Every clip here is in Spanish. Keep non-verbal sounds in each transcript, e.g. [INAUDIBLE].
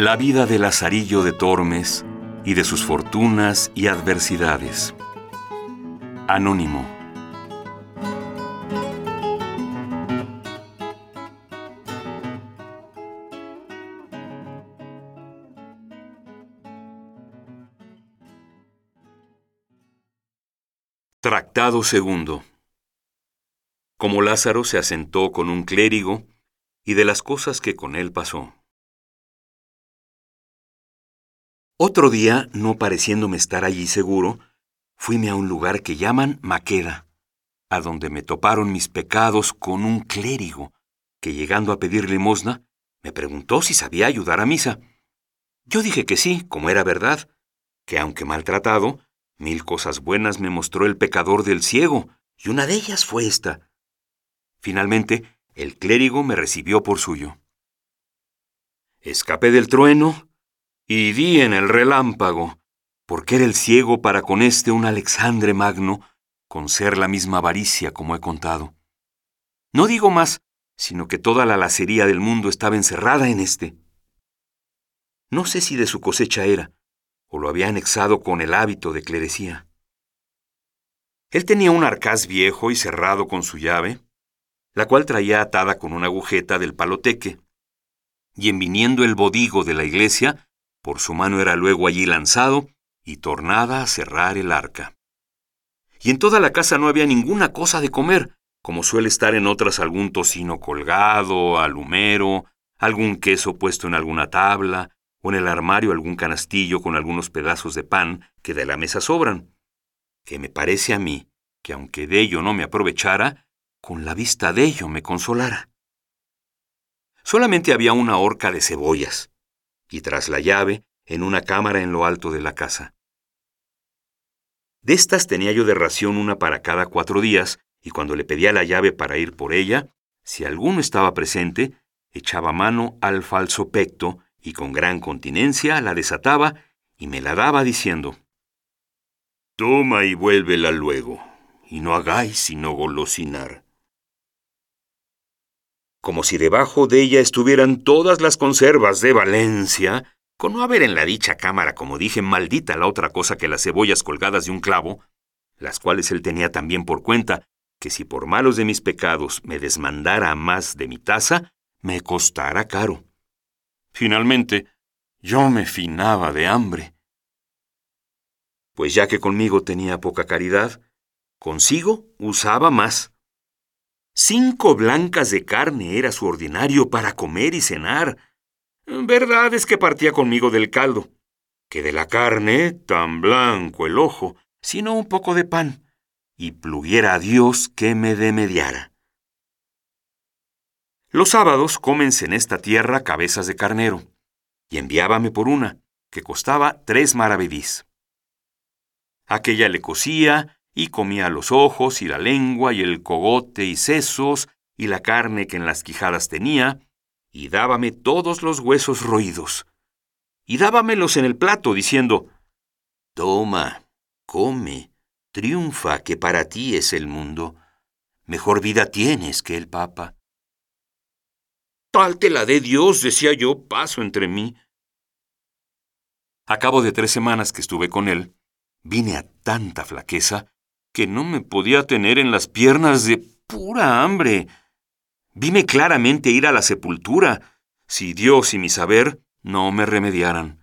La vida de Lazarillo de Tormes y de sus fortunas y adversidades. Anónimo. Tractado segundo. Como Lázaro se asentó con un clérigo y de las cosas que con él pasó. Otro día, no pareciéndome estar allí seguro, fuime a un lugar que llaman Maqueda, a donde me toparon mis pecados con un clérigo, que llegando a pedir limosna, me preguntó si sabía ayudar a misa. Yo dije que sí, como era verdad, que aunque maltratado, mil cosas buenas me mostró el pecador del ciego, y una de ellas fue esta. Finalmente, el clérigo me recibió por suyo. Escapé del trueno, y di en el relámpago, porque era el ciego para con este un Alexandre Magno, con ser la misma avaricia como he contado. No digo más, sino que toda la lacería del mundo estaba encerrada en este. No sé si de su cosecha era, o lo había anexado con el hábito de clerecía. Él tenía un arcaz viejo y cerrado con su llave, la cual traía atada con una agujeta del paloteque, y en viniendo el bodigo de la iglesia, por su mano era luego allí lanzado y tornada a cerrar el arca. Y en toda la casa no había ninguna cosa de comer, como suele estar en otras algún tocino colgado, alumero, algún queso puesto en alguna tabla, o en el armario algún canastillo con algunos pedazos de pan que de la mesa sobran, que me parece a mí que aunque de ello no me aprovechara, con la vista de ello me consolara. Solamente había una horca de cebollas, y tras la llave en una cámara en lo alto de la casa. De estas tenía yo de ración una para cada cuatro días, y cuando le pedía la llave para ir por ella, si alguno estaba presente, echaba mano al falso pecto y con gran continencia la desataba y me la daba diciendo, Toma y vuélvela luego, y no hagáis sino golosinar como si debajo de ella estuvieran todas las conservas de Valencia, con no haber en la dicha cámara, como dije, maldita la otra cosa que las cebollas colgadas de un clavo, las cuales él tenía también por cuenta, que si por malos de mis pecados me desmandara más de mi taza, me costara caro. Finalmente, yo me finaba de hambre. Pues ya que conmigo tenía poca caridad, consigo usaba más Cinco blancas de carne era su ordinario para comer y cenar. Verdad es que partía conmigo del caldo, que de la carne tan blanco el ojo, sino un poco de pan, y pluguiera a Dios que me demediara. Los sábados cómense en esta tierra cabezas de carnero, y enviábame por una, que costaba tres maravedís. Aquella le cocía y comía los ojos y la lengua y el cogote y sesos y la carne que en las quijadas tenía, y dábame todos los huesos roídos, y dábamelos en el plato, diciendo, Toma, come, triunfa, que para ti es el mundo. Mejor vida tienes que el Papa. Tal te la dé Dios, decía yo, paso entre mí. A cabo de tres semanas que estuve con él, vine a tanta flaqueza que no me podía tener en las piernas de pura hambre. Vime claramente ir a la sepultura, si Dios y mi saber no me remediaran.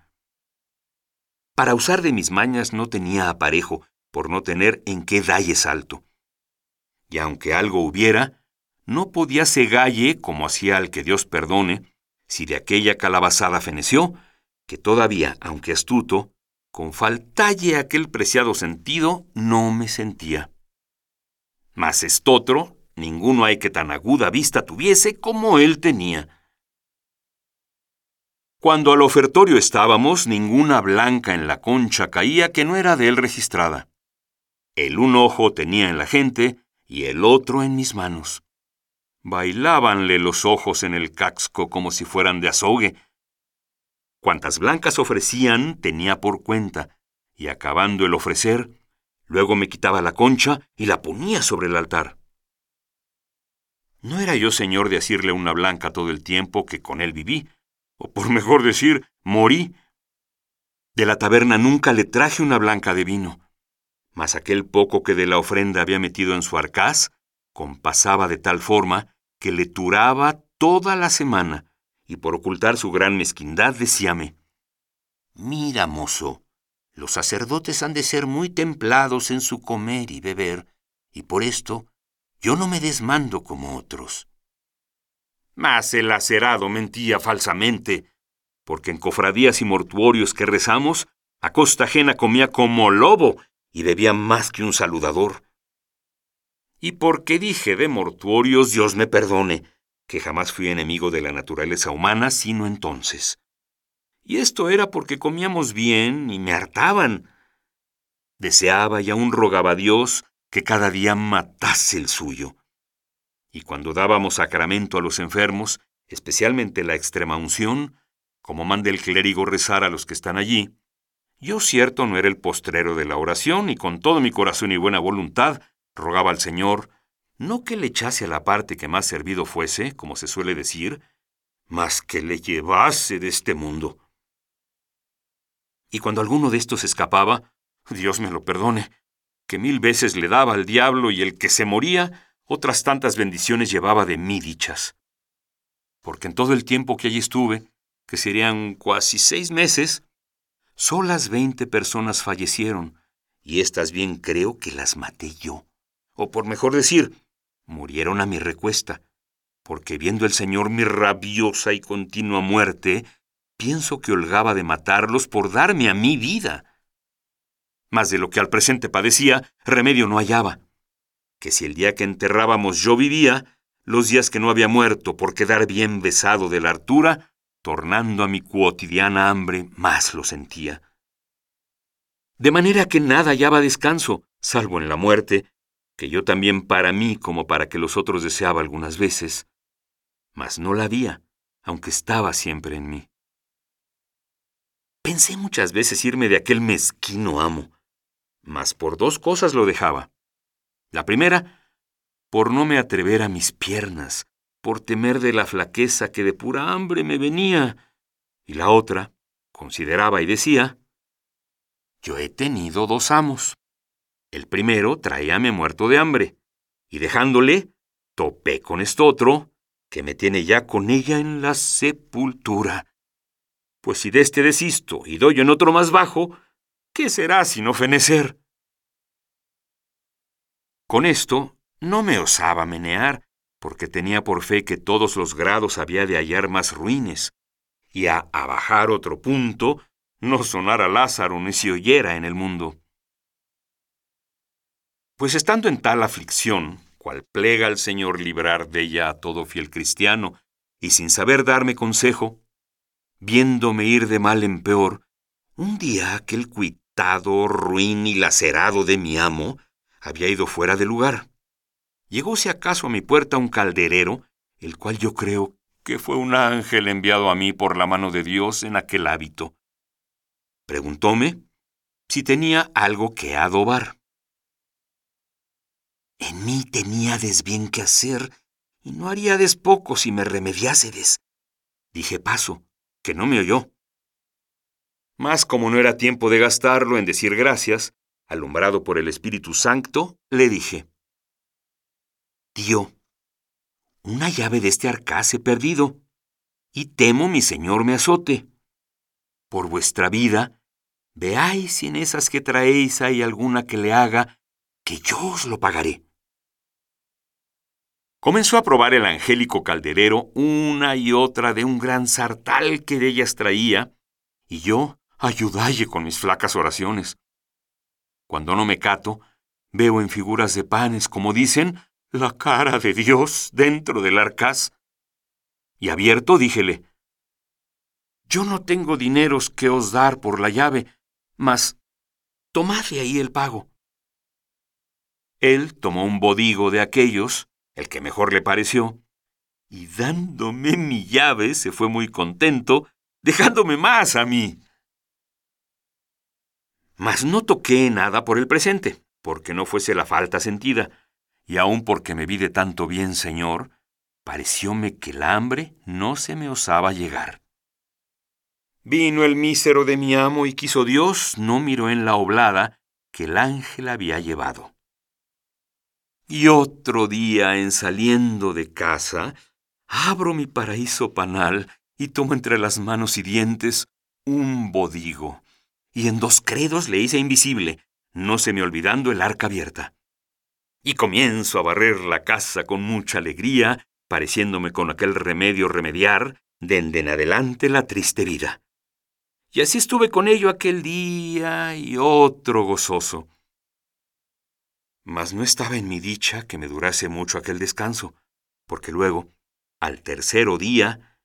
Para usar de mis mañas no tenía aparejo, por no tener en qué dalle salto. Y aunque algo hubiera, no podía segalle como hacía al que Dios perdone, si de aquella calabazada feneció, que todavía, aunque astuto, con faltalle aquel preciado sentido, no me sentía. Mas estotro, ninguno hay que tan aguda vista tuviese como él tenía. Cuando al ofertorio estábamos, ninguna blanca en la concha caía que no era de él registrada. El un ojo tenía en la gente y el otro en mis manos. Bailábanle los ojos en el casco como si fueran de azogue, Cuantas blancas ofrecían tenía por cuenta, y acabando el ofrecer, luego me quitaba la concha y la ponía sobre el altar. No era yo señor de asirle una blanca todo el tiempo que con él viví, o por [LAUGHS] mejor decir, morí. De la taberna nunca le traje una blanca de vino, mas aquel poco que de la ofrenda había metido en su arcaz, compasaba de tal forma que le turaba toda la semana, y por ocultar su gran mezquindad decíame, Mira, mozo, los sacerdotes han de ser muy templados en su comer y beber, y por esto yo no me desmando como otros. Mas el acerado mentía falsamente, porque en cofradías y mortuorios que rezamos, a costa ajena comía como lobo y bebía más que un saludador. Y porque dije de mortuorios, Dios me perdone, que jamás fui enemigo de la naturaleza humana, sino entonces. Y esto era porque comíamos bien y me hartaban. Deseaba y aún rogaba a Dios que cada día matase el suyo. Y cuando dábamos sacramento a los enfermos, especialmente la extrema unción, como manda el clérigo rezar a los que están allí, yo cierto no era el postrero de la oración y con todo mi corazón y buena voluntad rogaba al Señor no que le echase a la parte que más servido fuese, como se suele decir, mas que le llevase de este mundo. Y cuando alguno de estos escapaba, Dios me lo perdone, que mil veces le daba al diablo y el que se moría, otras tantas bendiciones llevaba de mí dichas. Porque en todo el tiempo que allí estuve, que serían casi seis meses, solas veinte personas fallecieron, y estas bien creo que las maté yo. O por mejor decir, murieron a mi recuesta, porque viendo el Señor mi rabiosa y continua muerte, pienso que holgaba de matarlos por darme a mí vida. Más de lo que al presente padecía, remedio no hallaba. Que si el día que enterrábamos yo vivía, los días que no había muerto por quedar bien besado de la hartura, tornando a mi cuotidiana hambre, más lo sentía. De manera que nada hallaba descanso, salvo en la muerte, que yo también para mí como para que los otros deseaba algunas veces, mas no la había, aunque estaba siempre en mí. Pensé muchas veces irme de aquel mezquino amo, mas por dos cosas lo dejaba. La primera, por no me atrever a mis piernas, por temer de la flaqueza que de pura hambre me venía. Y la otra, consideraba y decía, yo he tenido dos amos. El primero traíame muerto de hambre, y dejándole, topé con esto otro, que me tiene ya con ella en la sepultura. Pues si de este desisto y doy en otro más bajo, ¿qué será sino fenecer? Con esto no me osaba menear, porque tenía por fe que todos los grados había de hallar más ruines, y a abajar otro punto no sonara Lázaro ni se oyera en el mundo. Pues estando en tal aflicción, cual plega al Señor librar de ella a todo fiel cristiano, y sin saber darme consejo, viéndome ir de mal en peor, un día aquel cuitado, ruin y lacerado de mi amo había ido fuera de lugar. Llegóse acaso a mi puerta un calderero, el cual yo creo que fue un ángel enviado a mí por la mano de Dios en aquel hábito. Preguntóme si tenía algo que adobar. En mí teníades bien que hacer, y no haríades poco si me remediásedes. Dije paso, que no me oyó. Mas como no era tiempo de gastarlo en decir gracias, alumbrado por el Espíritu Santo, le dije, Tío, una llave de este arcaz he perdido, y temo mi señor me azote. Por vuestra vida, veáis si en esas que traéis hay alguna que le haga, que yo os lo pagaré. Comenzó a probar el angélico calderero una y otra de un gran sartal que de ellas traía, y yo ayudalle con mis flacas oraciones. Cuando no me cato, veo en figuras de panes, como dicen, la cara de Dios dentro del arcaz. Y abierto díjele, Yo no tengo dineros que os dar por la llave, mas tomad de ahí el pago. Él tomó un bodigo de aquellos, el que mejor le pareció, y dándome mi llave se fue muy contento, dejándome más a mí. Mas no toqué nada por el presente, porque no fuese la falta sentida, y aun porque me vi de tanto bien, Señor, parecióme que el hambre no se me osaba llegar. Vino el mísero de mi amo y quiso Dios, no miró en la oblada que el ángel había llevado. Y otro día, en saliendo de casa, abro mi paraíso panal y tomo entre las manos y dientes un bodigo, y en dos credos le hice invisible, no se me olvidando el arca abierta. Y comienzo a barrer la casa con mucha alegría, pareciéndome con aquel remedio remediar, dende en adelante la triste vida. Y así estuve con ello aquel día y otro gozoso. Mas no estaba en mi dicha que me durase mucho aquel descanso, porque luego, al tercero día,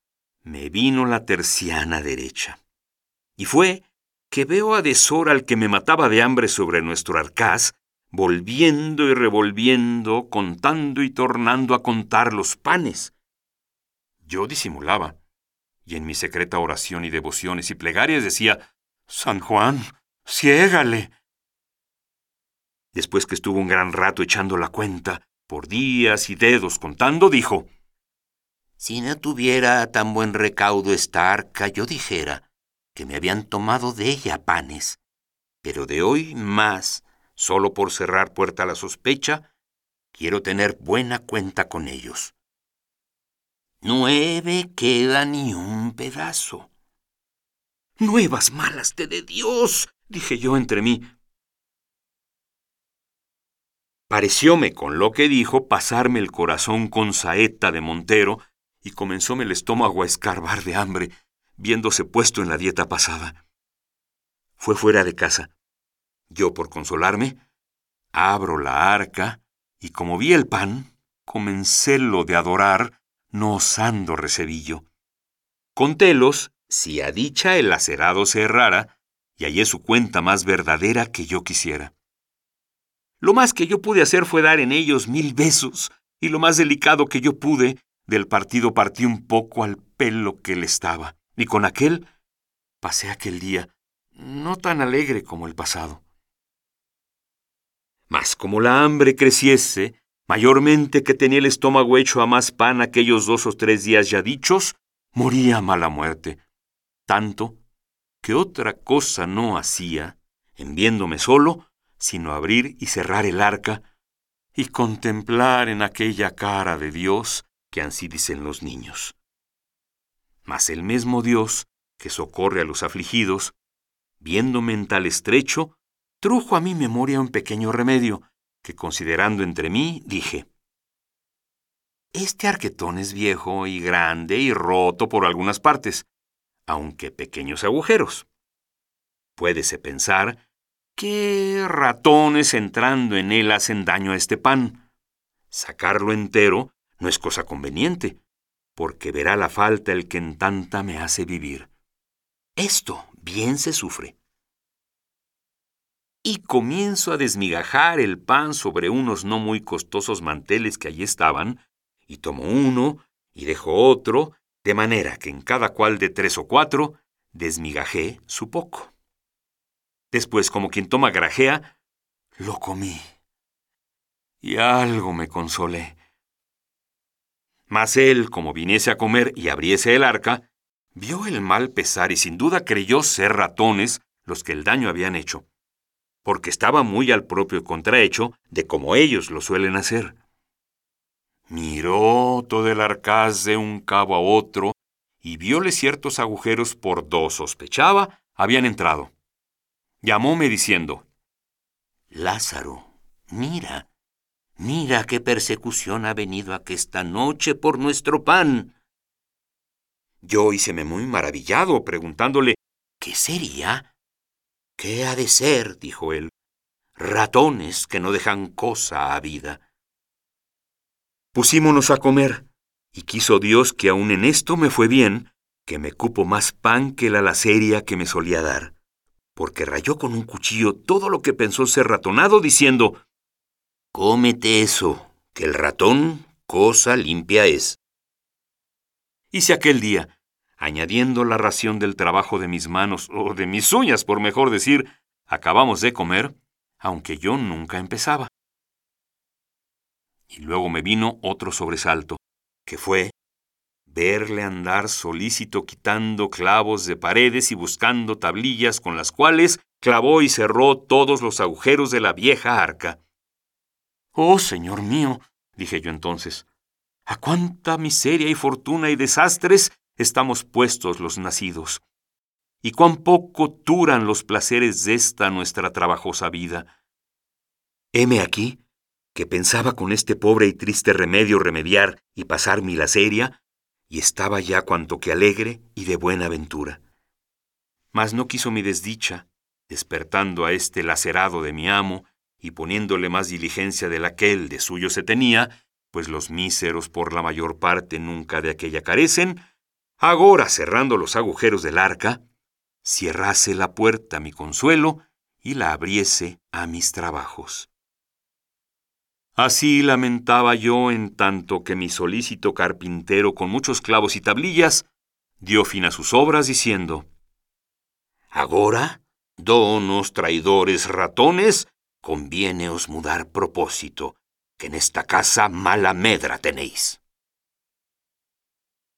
me vino la terciana derecha. Y fue que veo a deshora al que me mataba de hambre sobre nuestro arcaz, volviendo y revolviendo, contando y tornando a contar los panes. Yo disimulaba, y en mi secreta oración y devociones y plegarias decía, San Juan, ciégale. Después que estuvo un gran rato echando la cuenta, por días y dedos contando, dijo, Si no tuviera tan buen recaudo esta arca, yo dijera que me habían tomado de ella panes, pero de hoy más solo por cerrar puerta a la sospecha, quiero tener buena cuenta con ellos. Nueve queda ni un pedazo. Nuevas malas te de Dios, dije yo entre mí. Parecióme con lo que dijo pasarme el corazón con saeta de Montero y comenzóme el estómago a escarbar de hambre, viéndose puesto en la dieta pasada. Fue fuera de casa yo, por consolarme, abro la arca y como vi el pan, comencé lo de adorar, no osando recebillo. Contélos si a dicha el lacerado se errara, y hallé su cuenta más verdadera que yo quisiera. Lo más que yo pude hacer fue dar en ellos mil besos, y lo más delicado que yo pude, del partido partí un poco al pelo que le estaba, y con aquel pasé aquel día, no tan alegre como el pasado. Mas como la hambre creciese, mayormente que tenía el estómago hecho a más pan aquellos dos o tres días ya dichos, moría mala muerte. Tanto que otra cosa no hacía, en viéndome solo, sino abrir y cerrar el arca y contemplar en aquella cara de Dios que ansí dicen los niños. Mas el mismo Dios, que socorre a los afligidos, viéndome en tal estrecho, trujo a mi memoria un pequeño remedio, que considerando entre mí, dije, Este arquetón es viejo y grande y roto por algunas partes, aunque pequeños agujeros. Puédese pensar que ratones entrando en él hacen daño a este pan. Sacarlo entero no es cosa conveniente, porque verá la falta el que en tanta me hace vivir. Esto bien se sufre y comienzo a desmigajar el pan sobre unos no muy costosos manteles que allí estaban, y tomo uno y dejo otro, de manera que en cada cual de tres o cuatro desmigajé su poco. Después, como quien toma grajea, lo comí. Y algo me consolé. Mas él, como viniese a comer y abriese el arca, vio el mal pesar y sin duda creyó ser ratones los que el daño habían hecho porque estaba muy al propio contrahecho de como ellos lo suelen hacer. Miró todo el arcaz de un cabo a otro y viole ciertos agujeros por dos sospechaba habían entrado. Llamóme diciendo, Lázaro, mira, mira qué persecución ha venido aquesta noche por nuestro pan. Yo híceme muy maravillado, preguntándole, ¿qué sería? ¿Qué ha de ser? dijo él. Ratones que no dejan cosa a vida. Pusímonos a comer, y quiso Dios que aun en esto me fue bien, que me cupo más pan que la laceria que me solía dar, porque rayó con un cuchillo todo lo que pensó ser ratonado, diciendo, Cómete eso, que el ratón cosa limpia es. Hice aquel día, añadiendo la ración del trabajo de mis manos, o de mis uñas, por mejor decir, acabamos de comer, aunque yo nunca empezaba. Y luego me vino otro sobresalto, que fue verle andar solícito quitando clavos de paredes y buscando tablillas con las cuales clavó y cerró todos los agujeros de la vieja arca. Oh, señor mío, dije yo entonces, a cuánta miseria y fortuna y desastres estamos puestos los nacidos, y cuán poco duran los placeres de esta nuestra trabajosa vida. Heme aquí, que pensaba con este pobre y triste remedio remediar y pasar mi laceria, y estaba ya cuanto que alegre y de buena ventura. Mas no quiso mi desdicha, despertando a este lacerado de mi amo, y poniéndole más diligencia de la que él de suyo se tenía, pues los míseros por la mayor parte nunca de aquella carecen, agora cerrando los agujeros del arca, cierrase la puerta a mi consuelo y la abriese a mis trabajos. Así lamentaba yo en tanto que mi solícito carpintero con muchos clavos y tablillas dio fin a sus obras diciendo, Agora, donos, traidores, ratones, convieneos mudar propósito, que en esta casa mala medra tenéis.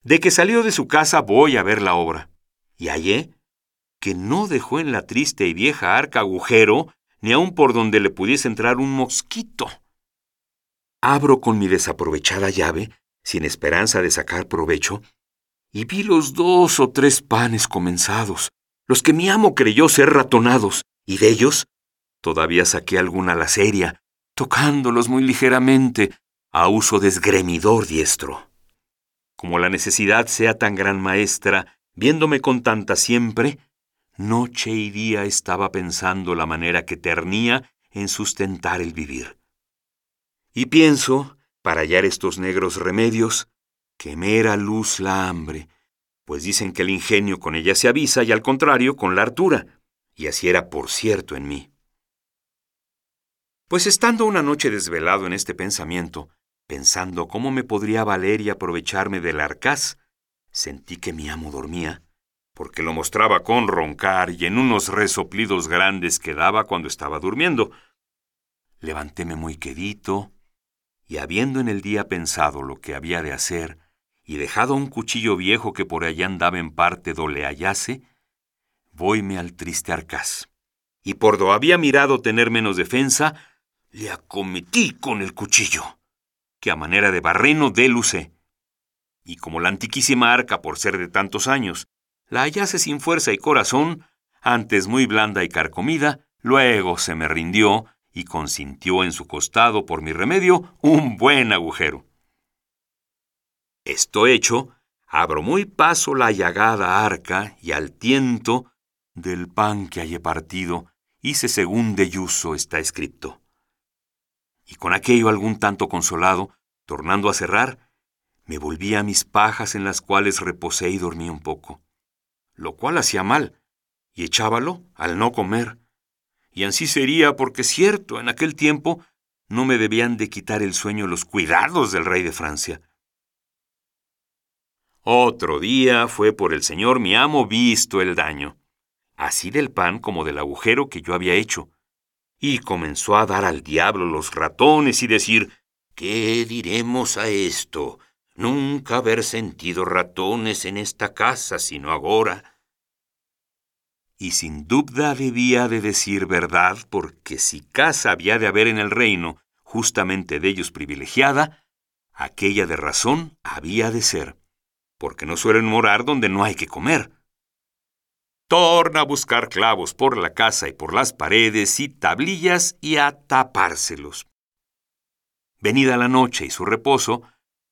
De que salió de su casa voy a ver la obra, y hallé que no dejó en la triste y vieja arca agujero, ni aun por donde le pudiese entrar un mosquito. Abro con mi desaprovechada llave, sin esperanza de sacar provecho, y vi los dos o tres panes comenzados, los que mi amo creyó ser ratonados, y de ellos todavía saqué alguna laceria, tocándolos muy ligeramente, a uso desgremidor diestro. Como la necesidad sea tan gran maestra, viéndome con tanta siempre, noche y día estaba pensando la manera que ternía en sustentar el vivir. Y pienso, para hallar estos negros remedios, que me era luz la hambre, pues dicen que el ingenio con ella se avisa y al contrario con la hartura, y así era por cierto en mí. Pues estando una noche desvelado en este pensamiento, pensando cómo me podría valer y aprovecharme del arcaz, sentí que mi amo dormía, porque lo mostraba con roncar y en unos resoplidos grandes que daba cuando estaba durmiendo. Levantéme muy quedito, y habiendo en el día pensado lo que había de hacer, y dejado un cuchillo viejo que por allá andaba en parte do le hallase, voyme al triste arcaz. Y por do había mirado tener menos defensa, le acometí con el cuchillo, que a manera de barreno delucé. Y como la antiquísima arca, por ser de tantos años, la hallase sin fuerza y corazón, antes muy blanda y carcomida, luego se me rindió y consintió en su costado por mi remedio un buen agujero. Esto hecho, abro muy paso la llagada arca y al tiento del pan que hallé partido, hice según de yuso está escrito y con aquello algún tanto consolado, tornando a cerrar, me volví a mis pajas en las cuales reposé y dormí un poco, lo cual hacía mal, y echábalo al no comer. Y así sería porque cierto, en aquel tiempo no me debían de quitar el sueño los cuidados del rey de Francia. Otro día fue por el señor mi amo visto el daño, así del pan como del agujero que yo había hecho, y comenzó a dar al diablo los ratones y decir, ¿qué diremos a esto? Nunca haber sentido ratones en esta casa sino ahora. Y sin duda debía de decir verdad, porque si casa había de haber en el reino, justamente de ellos privilegiada, aquella de razón había de ser, porque no suelen morar donde no hay que comer torna a buscar clavos por la casa y por las paredes y tablillas y a tapárselos. Venida la noche y su reposo,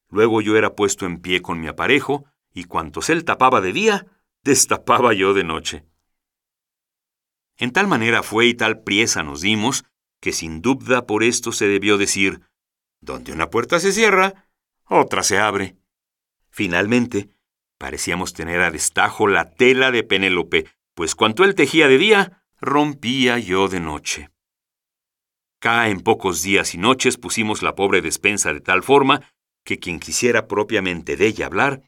luego yo era puesto en pie con mi aparejo, y cuantos él tapaba de día, destapaba yo de noche. En tal manera fue y tal priesa nos dimos, que sin duda por esto se debió decir, donde una puerta se cierra, otra se abre. Finalmente, Parecíamos tener a destajo la tela de Penélope, pues cuanto él tejía de día, rompía yo de noche. Cá en pocos días y noches pusimos la pobre despensa de tal forma que quien quisiera propiamente de ella hablar,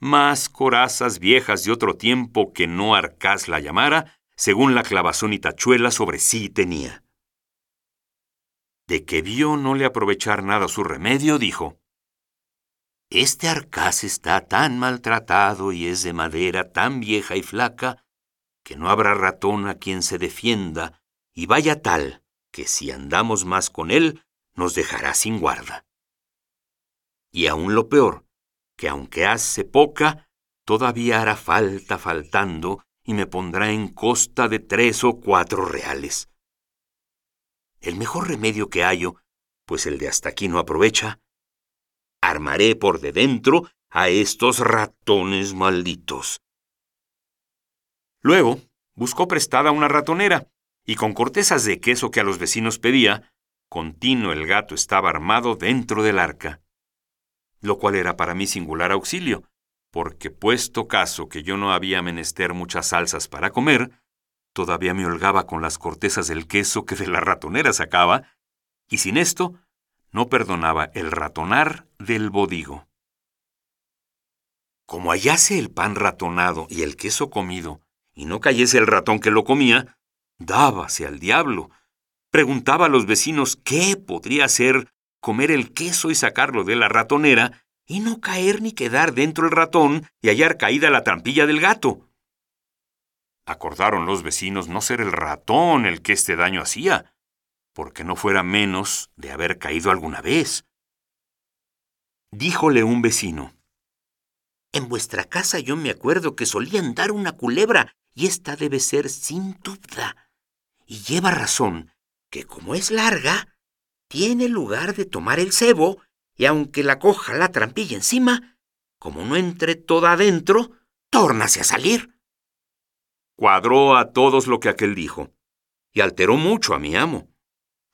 más corazas viejas de otro tiempo que no Arcás la llamara, según la clavazón y tachuela sobre sí tenía. De que vio no le aprovechar nada su remedio, dijo, Este arcaz está tan maltratado y es de madera tan vieja y flaca que no habrá ratón a quien se defienda y vaya tal que si andamos más con él nos dejará sin guarda. Y aún lo peor, que aunque hace poca, todavía hará falta faltando y me pondrá en costa de tres o cuatro reales. El mejor remedio que hallo, pues el de hasta aquí no aprovecha, armaré por de dentro a estos ratones malditos. Luego buscó prestada una ratonera, y con cortezas de queso que a los vecinos pedía, continuo el gato estaba armado dentro del arca. Lo cual era para mí singular auxilio, porque puesto caso que yo no había menester muchas salsas para comer, todavía me holgaba con las cortezas del queso que de la ratonera sacaba, y sin esto no perdonaba el ratonar del bodigo. Como hallase el pan ratonado y el queso comido, y no cayese el ratón que lo comía, dábase al diablo. Preguntaba a los vecinos qué podría ser comer el queso y sacarlo de la ratonera, y no caer ni quedar dentro el ratón y hallar caída la trampilla del gato. Acordaron los vecinos no ser el ratón el que este daño hacía, porque no fuera menos de haber caído alguna vez. Díjole un vecino, En vuestra casa yo me acuerdo que solían dar una culebra, y esta debe ser sin duda. Y lleva razón, que como es larga, tiene lugar de tomar el cebo, y aunque la coja la trampilla encima, como no entre toda adentro, tórnase a salir. Cuadró a todos lo que aquel dijo, y alteró mucho a mi amo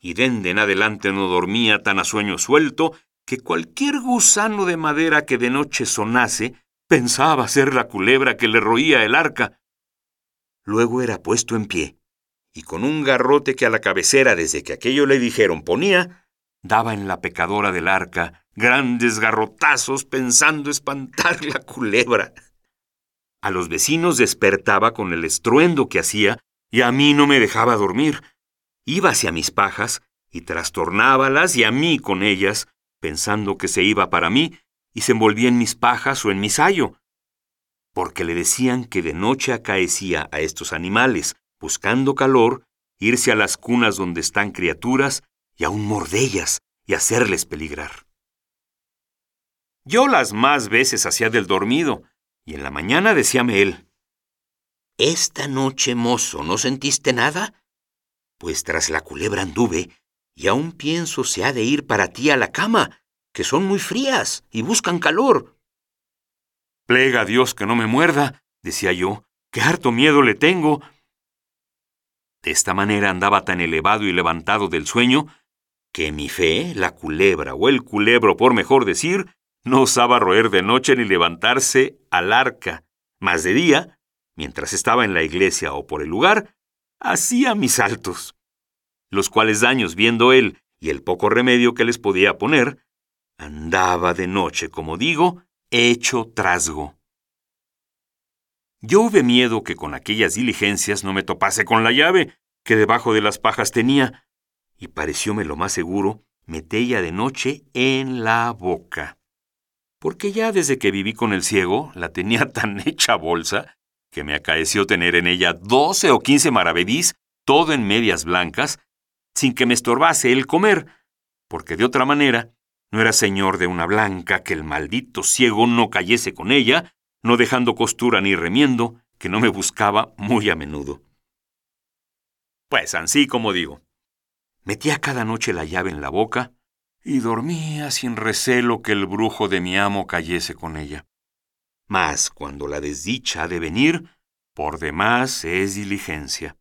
y dende en adelante no dormía tan a sueño suelto que cualquier gusano de madera que de noche sonase pensaba ser la culebra que le roía el arca. Luego era puesto en pie, y con un garrote que a la cabecera desde que aquello le dijeron ponía, daba en la pecadora del arca grandes garrotazos pensando espantar la culebra. A los vecinos despertaba con el estruendo que hacía y a mí no me dejaba dormir, Iba hacia mis pajas y trastornábalas y a mí con ellas, pensando que se iba para mí y se envolvía en mis pajas o en mi sayo, porque le decían que de noche acaecía a estos animales, buscando calor, irse a las cunas donde están criaturas y aún mordellas y hacerles peligrar. Yo las más veces hacía del dormido, y en la mañana decíame él, Esta noche, mozo, ¿no sentiste nada? pues tras la culebra anduve, y aún pienso se ha de ir para ti a la cama, que son muy frías y buscan calor. Plega a Dios que no me muerda, decía yo, que harto miedo le tengo. De esta manera andaba tan elevado y levantado del sueño, que mi fe, la culebra o el culebro por mejor decir, no osaba roer de noche ni levantarse al arca, mas de día, mientras estaba en la iglesia o por el lugar, hacía mis saltos, los cuales daños viendo él y el poco remedio que les podía poner, andaba de noche, como digo, hecho trasgo. Yo hube miedo que con aquellas diligencias no me topase con la llave que debajo de las pajas tenía, y parecióme lo más seguro metella de noche en la boca. Porque ya desde que viví con el ciego la tenía [LAUGHS] tan hecha bolsa que me acaeció tener en ella doce o quince maravedís, todo en medias blancas, sin que me estorbase el comer, porque de otra manera no era señor de una blanca que el maldito ciego no cayese con ella, no dejando costura ni remiendo, que no me buscaba muy a menudo. Pues ansí como digo, metía cada noche la llave en la boca y dormía sin recelo que el brujo de mi amo cayese con ella. Mas cuando la desdicha ha de venir, por demás es diligencia.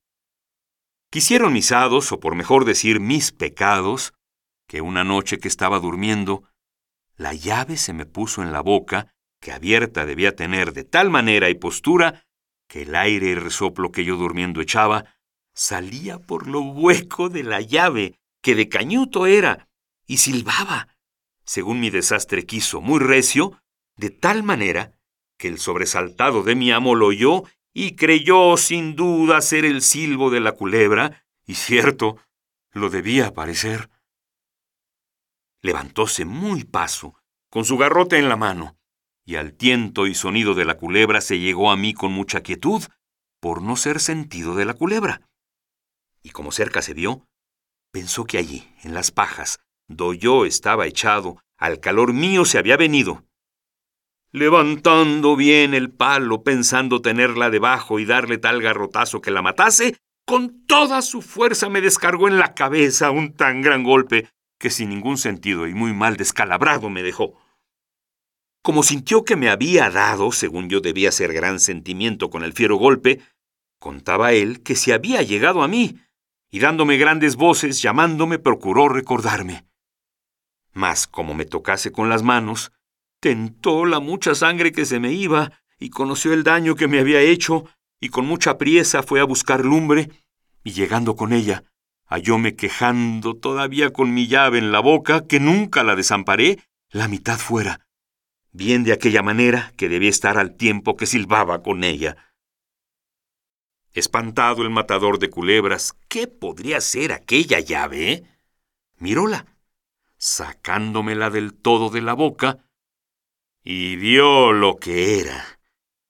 Quisieron mis hados, o por mejor decir mis pecados, que una noche que estaba durmiendo, la llave se me puso en la boca, que abierta debía tener de tal manera y postura, que el aire y resoplo que yo durmiendo echaba, salía por lo hueco de la llave, que de cañuto era, y silbaba, según mi desastre quiso, muy recio, de tal manera que el sobresaltado de mi amo lo oyó y creyó sin duda ser el silbo de la culebra, y cierto, lo debía parecer. Levantóse muy paso con su garrote en la mano, y al tiento y sonido de la culebra se llegó a mí con mucha quietud, por no ser sentido de la culebra. Y como cerca se vio, pensó que allí, en las pajas, do yo estaba echado, al calor mío se había venido. Levantando bien el palo, pensando tenerla debajo y darle tal garrotazo que la matase, con toda su fuerza me descargó en la cabeza un tan gran golpe que sin ningún sentido y muy mal descalabrado me dejó. Como sintió que me había dado, según yo debía ser gran sentimiento con el fiero golpe, contaba él que se había llegado a mí, y dándome grandes voces, llamándome, procuró recordarme. Mas como me tocase con las manos, tentó la mucha sangre que se me iba, y conoció el daño que me había hecho, y con mucha priesa fue a buscar lumbre, y llegando con ella, hallóme quejando todavía con mi llave en la boca, que nunca la desamparé, la mitad fuera, bien de aquella manera que debía estar al tiempo que silbaba con ella. Espantado el matador de culebras, ¿qué podría ser aquella llave? Miróla, sacándomela del todo de la boca, y vio lo que era,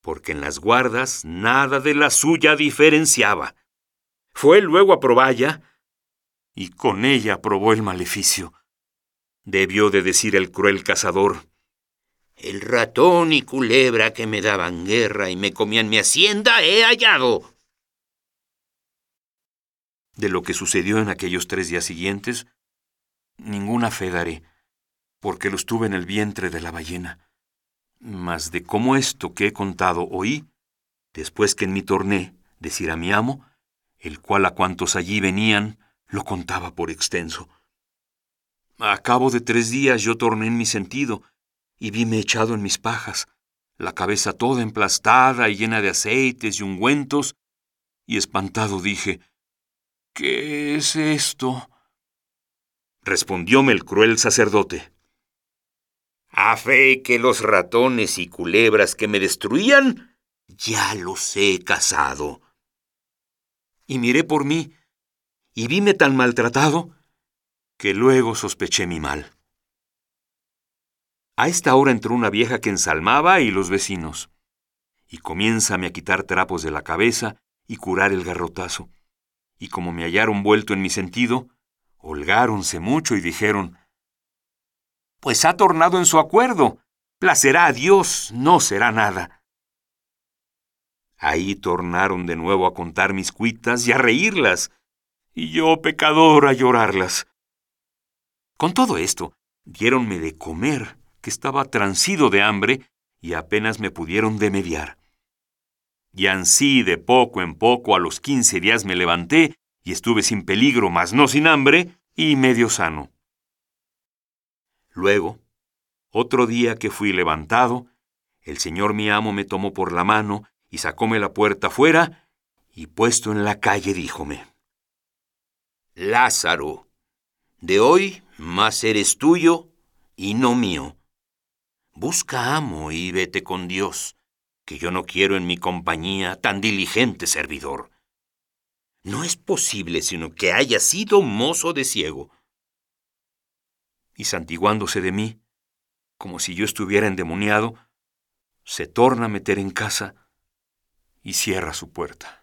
porque en las guardas nada de la suya diferenciaba. Fue luego a proballa, y con ella probó el maleficio. Debió de decir el cruel cazador, el ratón y culebra que me daban guerra y me comían mi hacienda he hallado. De lo que sucedió en aquellos tres días siguientes, ninguna fe daré, porque los tuve en el vientre de la ballena. Mas de cómo esto que he contado oí, después que en mi torné decir a mi amo, el cual a cuantos allí venían lo contaba por extenso. A cabo de tres días yo torné en mi sentido, y vime echado en mis pajas, la cabeza toda emplastada y llena de aceites y ungüentos, y espantado dije, ¿Qué es esto? Respondióme el cruel sacerdote. A fe que los ratones y culebras que me destruían, ya los he cazado. Y miré por mí, y vime tan maltratado, que luego sospeché mi mal. A esta hora entró una vieja que ensalmaba y los vecinos, y comiénzame a quitar trapos de la cabeza y curar el garrotazo. Y como me hallaron vuelto en mi sentido, holgáronse mucho y dijeron, Pues ha tornado en su acuerdo, placerá a Dios, no será nada. Ahí tornaron de nuevo a contar mis cuitas y a reírlas, y yo, pecador, a llorarlas. Con todo esto, diéronme de comer que estaba transido de hambre y apenas me pudieron demediar. Y ansí de poco en poco a los quince días me levanté y estuve sin peligro, mas no sin hambre, y medio sano. Luego, otro día que fui levantado, el señor mi amo me tomó por la mano y sacóme la puerta fuera, y puesto en la calle díjome, Lázaro, de hoy más eres tuyo y no mío Busca amo y vete con Dios, que yo no quiero en mi compañía tan diligente servidor. No es posible sino que haya sido mozo de ciego. Y santiguándose de mí, como si yo estuviera endemoniado, se torna a meter en casa y cierra su puerta.